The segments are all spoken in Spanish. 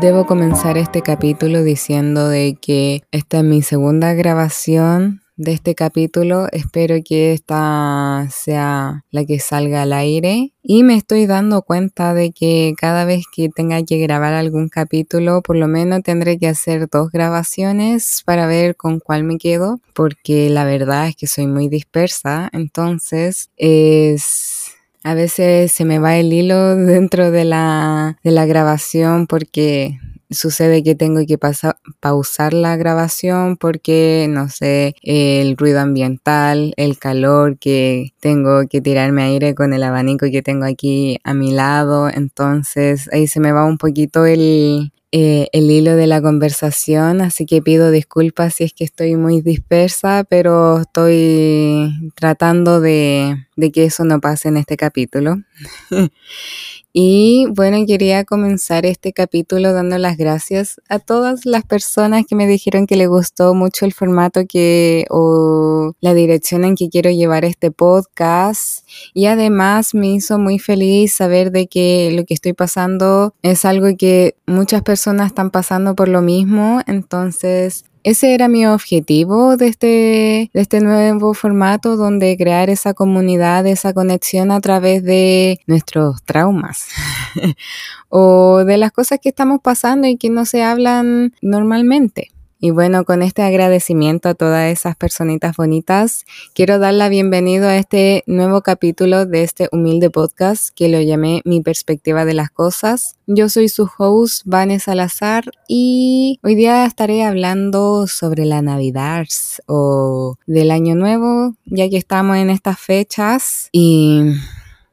Debo comenzar este capítulo diciendo de que esta es mi segunda grabación de este capítulo. Espero que esta sea la que salga al aire. Y me estoy dando cuenta de que cada vez que tenga que grabar algún capítulo, por lo menos tendré que hacer dos grabaciones para ver con cuál me quedo, porque la verdad es que soy muy dispersa. Entonces es a veces se me va el hilo dentro de la, de la grabación porque sucede que tengo que pausar la grabación porque, no sé, el ruido ambiental, el calor que tengo que tirarme aire con el abanico que tengo aquí a mi lado. Entonces ahí se me va un poquito el, eh, el hilo de la conversación, así que pido disculpas si es que estoy muy dispersa, pero estoy tratando de, de que eso no pase en este capítulo. Y bueno, quería comenzar este capítulo dando las gracias a todas las personas que me dijeron que les gustó mucho el formato que o la dirección en que quiero llevar este podcast. Y además me hizo muy feliz saber de que lo que estoy pasando es algo que muchas personas están pasando por lo mismo. Entonces ese era mi objetivo de este, de este nuevo formato, donde crear esa comunidad, esa conexión a través de nuestros traumas o de las cosas que estamos pasando y que no se hablan normalmente. Y bueno, con este agradecimiento a todas esas personitas bonitas, quiero dar la bienvenida a este nuevo capítulo de este humilde podcast que lo llamé Mi perspectiva de las cosas. Yo soy su host, Vanessa Salazar, y hoy día estaré hablando sobre la Navidad o del Año Nuevo, ya que estamos en estas fechas y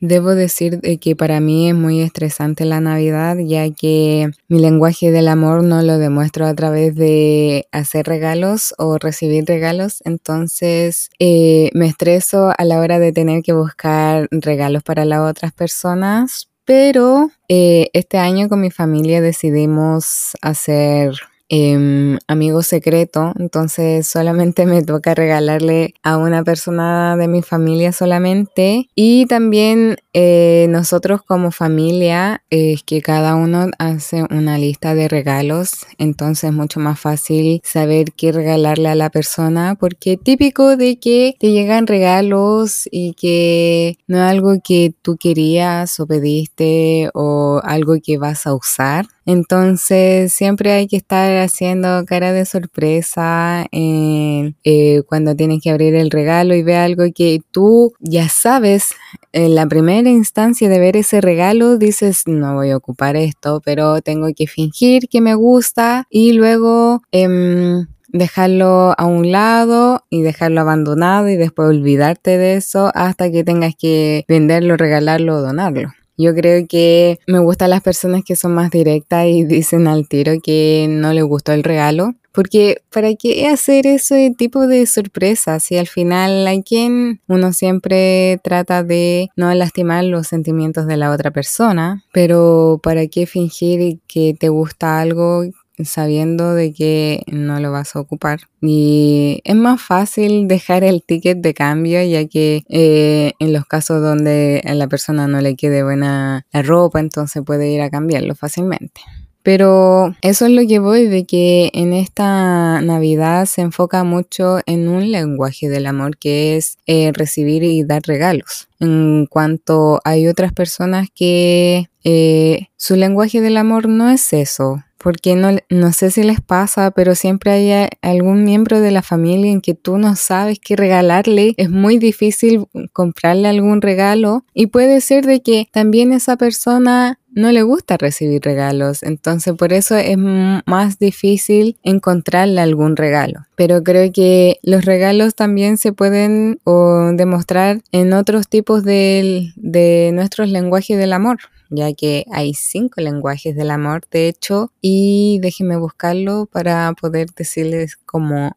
Debo decir que para mí es muy estresante la Navidad, ya que mi lenguaje del amor no lo demuestro a través de hacer regalos o recibir regalos, entonces eh, me estreso a la hora de tener que buscar regalos para las otras personas, pero eh, este año con mi familia decidimos hacer eh, amigo secreto, entonces solamente me toca regalarle a una persona de mi familia solamente y también eh, nosotros como familia es que cada uno hace una lista de regalos, entonces es mucho más fácil saber qué regalarle a la persona porque típico de que te llegan regalos y que no es algo que tú querías o pediste o algo que vas a usar. Entonces siempre hay que estar haciendo cara de sorpresa eh, cuando tienes que abrir el regalo y ver algo que tú ya sabes en la primera instancia de ver ese regalo dices no voy a ocupar esto pero tengo que fingir que me gusta y luego em, dejarlo a un lado y dejarlo abandonado y después olvidarte de eso hasta que tengas que venderlo, regalarlo o donarlo. Yo creo que me gustan las personas que son más directas y dicen al tiro que no les gustó el regalo. Porque ¿para qué hacer ese tipo de sorpresas? Si al final hay quien uno siempre trata de no lastimar los sentimientos de la otra persona, pero ¿para qué fingir que te gusta algo sabiendo de que no lo vas a ocupar. Y es más fácil dejar el ticket de cambio ya que eh, en los casos donde a la persona no le quede buena la ropa, entonces puede ir a cambiarlo fácilmente. Pero eso es lo que voy de que en esta Navidad se enfoca mucho en un lenguaje del amor que es eh, recibir y dar regalos. En cuanto hay otras personas que eh, su lenguaje del amor no es eso, porque no, no sé si les pasa, pero siempre hay algún miembro de la familia en que tú no sabes qué regalarle. Es muy difícil comprarle algún regalo y puede ser de que también esa persona no le gusta recibir regalos, entonces por eso es más difícil encontrarle algún regalo. Pero creo que los regalos también se pueden demostrar en otros tipos de, de nuestros lenguajes del amor ya que hay cinco lenguajes del amor, de hecho, y déjenme buscarlo para poder decirles cómo,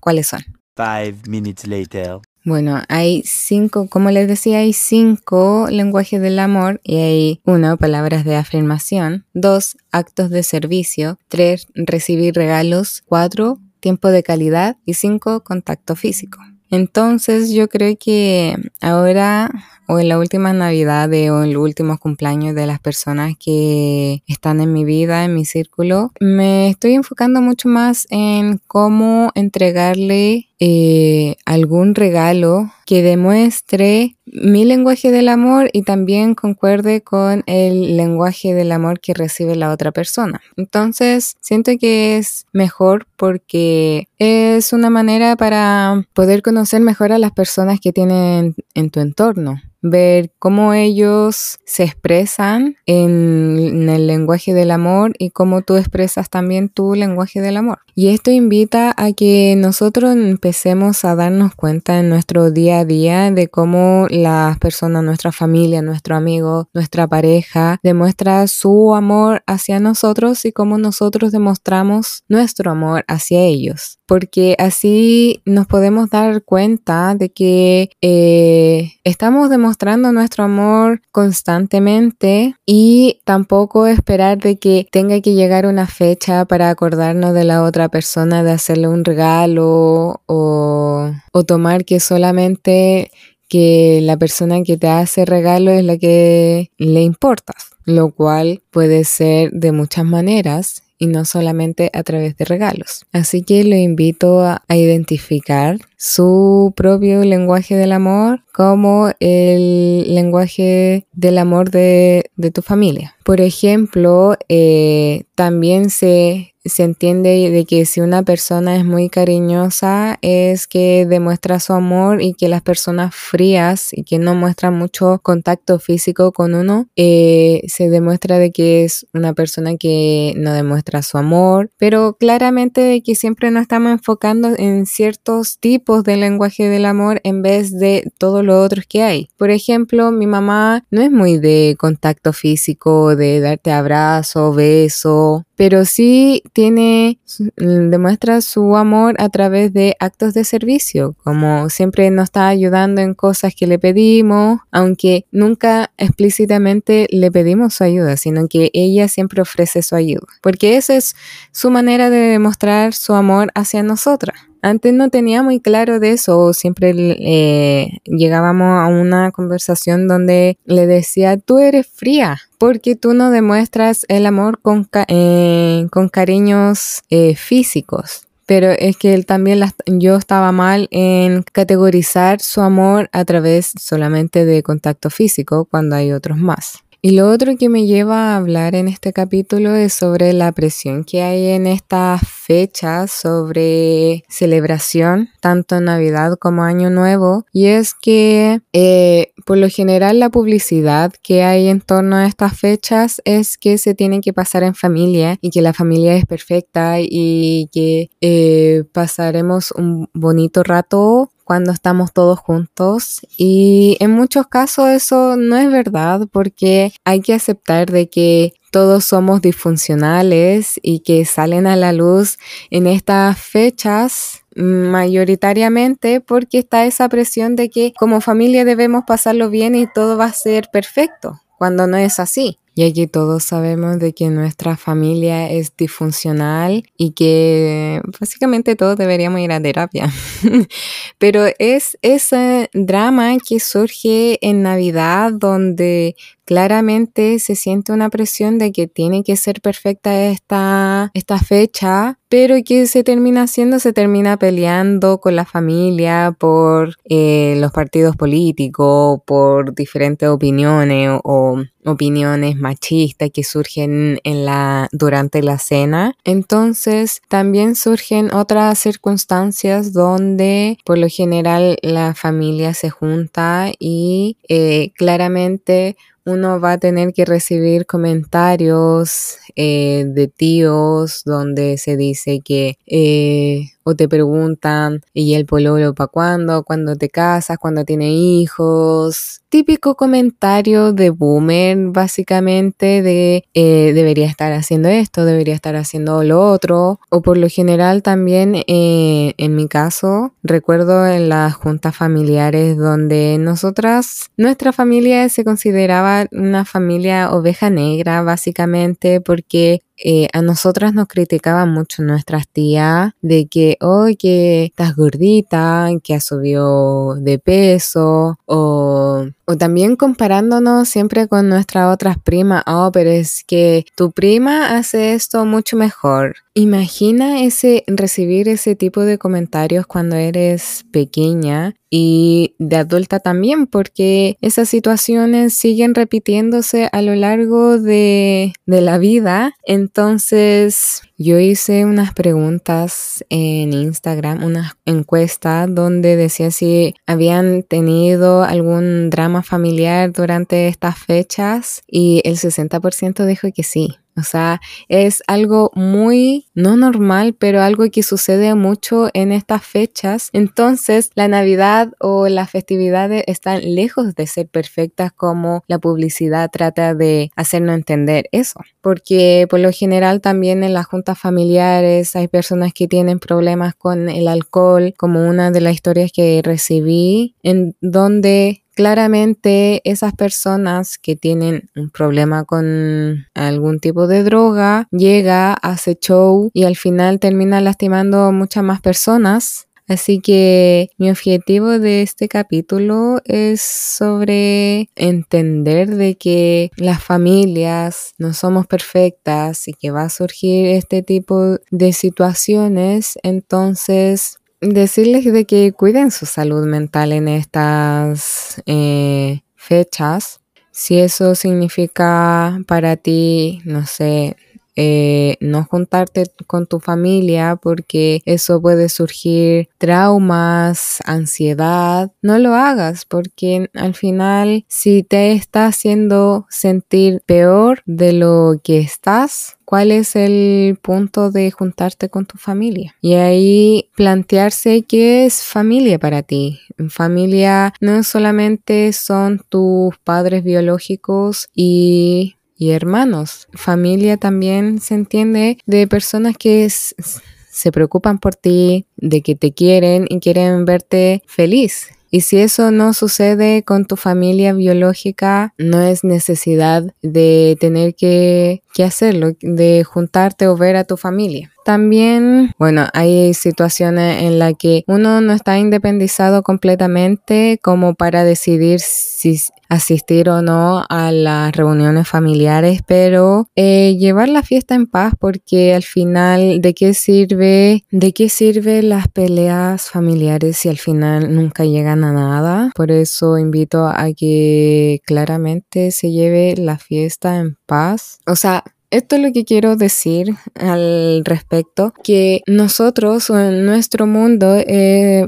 cuáles son. Five minutes later. Bueno, hay cinco, como les decía, hay cinco lenguajes del amor y hay uno, palabras de afirmación, dos, actos de servicio, tres, recibir regalos, cuatro, tiempo de calidad y cinco, contacto físico. Entonces yo creo que ahora o en la última Navidad o en los últimos cumpleaños de las personas que están en mi vida, en mi círculo, me estoy enfocando mucho más en cómo entregarle eh, algún regalo que demuestre mi lenguaje del amor y también concuerde con el lenguaje del amor que recibe la otra persona. Entonces, siento que es mejor porque es una manera para poder conocer mejor a las personas que tienen en tu entorno ver cómo ellos se expresan en, el lenguaje del amor y cómo tú expresas también tu lenguaje del amor. Y esto invita a que nosotros empecemos a darnos cuenta en nuestro día a día de cómo las personas, nuestra familia, nuestro amigo, nuestra pareja, demuestra su amor hacia nosotros y cómo nosotros demostramos nuestro amor hacia ellos porque así nos podemos dar cuenta de que eh, estamos demostrando nuestro amor constantemente y tampoco esperar de que tenga que llegar una fecha para acordarnos de la otra persona, de hacerle un regalo o, o tomar que solamente que la persona que te hace regalo es la que le importa, lo cual puede ser de muchas maneras y no solamente a través de regalos. Así que lo invito a, identificar su propio lenguaje del amor como el lenguaje del amor de, tu familia. Por ejemplo, eh, también se se entiende de que si una persona es muy cariñosa es que demuestra su amor y que las personas frías y que no muestran mucho contacto físico con uno eh, se demuestra de que es una persona que no demuestra su amor pero claramente de que siempre nos estamos enfocando en ciertos tipos de lenguaje del amor en vez de todos los otros que hay por ejemplo mi mamá no es muy de contacto físico de darte abrazo beso pero sí tiene, demuestra su amor a través de actos de servicio, como siempre nos está ayudando en cosas que le pedimos, aunque nunca explícitamente le pedimos su ayuda, sino que ella siempre ofrece su ayuda, porque esa es su manera de demostrar su amor hacia nosotras. Antes no tenía muy claro de eso, siempre eh, llegábamos a una conversación donde le decía, tú eres fría, porque tú no demuestras el amor con, eh, con cariños eh, físicos. Pero es que él también yo estaba mal en categorizar su amor a través solamente de contacto físico cuando hay otros más. Y lo otro que me lleva a hablar en este capítulo es sobre la presión que hay en esta fecha sobre celebración, tanto Navidad como Año Nuevo. Y es que eh, por lo general la publicidad que hay en torno a estas fechas es que se tiene que pasar en familia y que la familia es perfecta y que eh, pasaremos un bonito rato cuando estamos todos juntos y en muchos casos eso no es verdad porque hay que aceptar de que todos somos disfuncionales y que salen a la luz en estas fechas mayoritariamente porque está esa presión de que como familia debemos pasarlo bien y todo va a ser perfecto, cuando no es así. Y aquí todos sabemos de que nuestra familia es disfuncional y que básicamente todos deberíamos ir a terapia. Pero es ese drama que surge en Navidad donde claramente se siente una presión de que tiene que ser perfecta esta, esta fecha, pero que se termina haciendo, se termina peleando con la familia por eh, los partidos políticos, por diferentes opiniones o opiniones machistas que surgen en la, durante la cena. Entonces también surgen otras circunstancias donde por lo general la familia se junta y eh, claramente uno va a tener que recibir comentarios eh, de tíos donde se dice que eh, o te preguntan y el pololo para cuándo, cuándo te casas, cuándo tienes hijos. Típico comentario de boomer básicamente de eh, debería estar haciendo esto, debería estar haciendo lo otro. O por lo general también en mi caso recuerdo en las juntas familiares donde nosotras, nuestra familia se consideraba una familia oveja negra básicamente porque eh, a nosotras nos criticaban mucho nuestras tías de que, que estás gordita, que has subido de peso, o, o también comparándonos siempre con nuestras otras primas, oh, pero es que tu prima hace esto mucho mejor. Imagina ese, recibir ese tipo de comentarios cuando eres pequeña y de adulta también, porque esas situaciones siguen repitiéndose a lo largo de, de la vida. Entonces, yo hice unas preguntas en Instagram, una encuesta donde decía si habían tenido algún drama familiar durante estas fechas y el 60% dijo que sí. O sea, es algo muy no normal, pero algo que sucede mucho en estas fechas. Entonces, la Navidad o las festividades están lejos de ser perfectas como la publicidad trata de hacernos entender eso. Porque por lo general también en las juntas familiares hay personas que tienen problemas con el alcohol, como una de las historias que recibí, en donde Claramente esas personas que tienen un problema con algún tipo de droga llega, hace show y al final termina lastimando a muchas más personas. Así que mi objetivo de este capítulo es sobre entender de que las familias no somos perfectas y que va a surgir este tipo de situaciones. Entonces decirles de que cuiden su salud mental en estas eh, fechas. Si eso significa para ti, no sé, eh, no juntarte con tu familia porque eso puede surgir traumas, ansiedad, no lo hagas porque al final si te está haciendo sentir peor de lo que estás, cuál es el punto de juntarte con tu familia. Y ahí plantearse qué es familia para ti. Familia no solamente son tus padres biológicos y y hermanos. Familia también se entiende de personas que se preocupan por ti, de que te quieren y quieren verte feliz. Y si eso no sucede con tu familia biológica, no es necesidad de tener que, que hacerlo, de juntarte o ver a tu familia. También, bueno, hay situaciones en las que uno no está independizado completamente como para decidir si asistir o no a las reuniones familiares, pero eh, llevar la fiesta en paz porque al final, ¿de qué sirve? ¿De qué sirve las peleas familiares si al final nunca llegan a nada? Por eso invito a que claramente se lleve la fiesta en paz. O sea, esto es lo que quiero decir al respecto, que nosotros o nuestro mundo eh,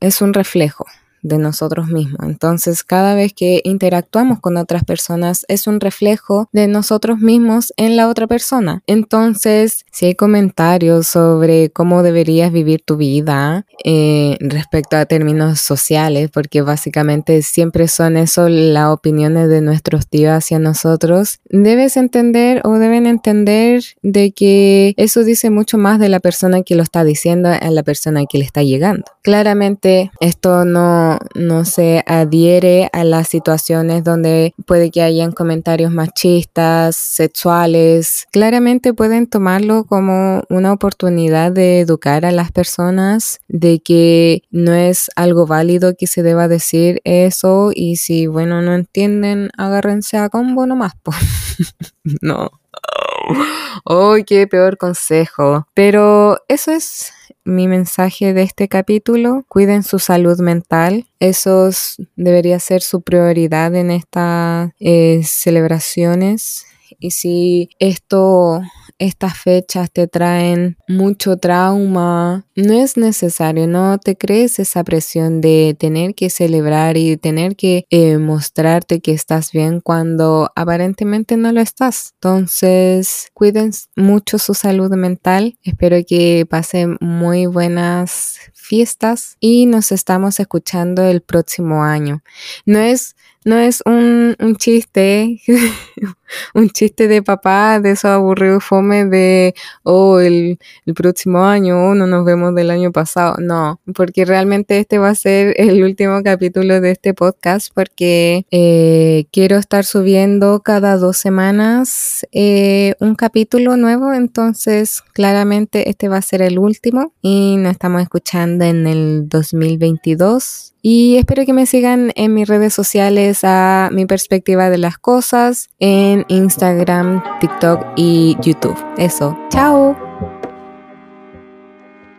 es un reflejo de nosotros mismos. Entonces, cada vez que interactuamos con otras personas es un reflejo de nosotros mismos en la otra persona. Entonces, si hay comentarios sobre cómo deberías vivir tu vida eh, respecto a términos sociales, porque básicamente siempre son eso las opiniones de nuestros tíos hacia nosotros, debes entender o deben entender de que eso dice mucho más de la persona que lo está diciendo a la persona que le está llegando. Claramente, esto no no, se adhiere a las situaciones donde puede que hayan comentarios machistas, sexuales. Claramente pueden tomarlo como una oportunidad de educar a las personas de que no es algo válido que se deba decir eso y si, bueno, no entienden, agárrense a combo nomás. no. Oh, qué peor consejo. Pero eso es mi mensaje de este capítulo. Cuiden su salud mental. Eso debería ser su prioridad en estas eh, celebraciones. Y si esto estas fechas te traen mucho trauma, no es necesario, no te crees esa presión de tener que celebrar y tener que eh, mostrarte que estás bien cuando aparentemente no lo estás. Entonces, cuiden mucho su salud mental. Espero que pasen muy buenas fiestas y nos estamos escuchando el próximo año. No es no es un, un chiste, un chiste de papá, de esos aburridos fome de, oh, el, el próximo año, oh, no nos vemos del año pasado. No, porque realmente este va a ser el último capítulo de este podcast porque eh, quiero estar subiendo cada dos semanas eh, un capítulo nuevo, entonces claramente este va a ser el último y nos estamos escuchando en el 2022 y espero que me sigan en mis redes sociales a mi perspectiva de las cosas en Instagram, TikTok y YouTube. Eso, chao.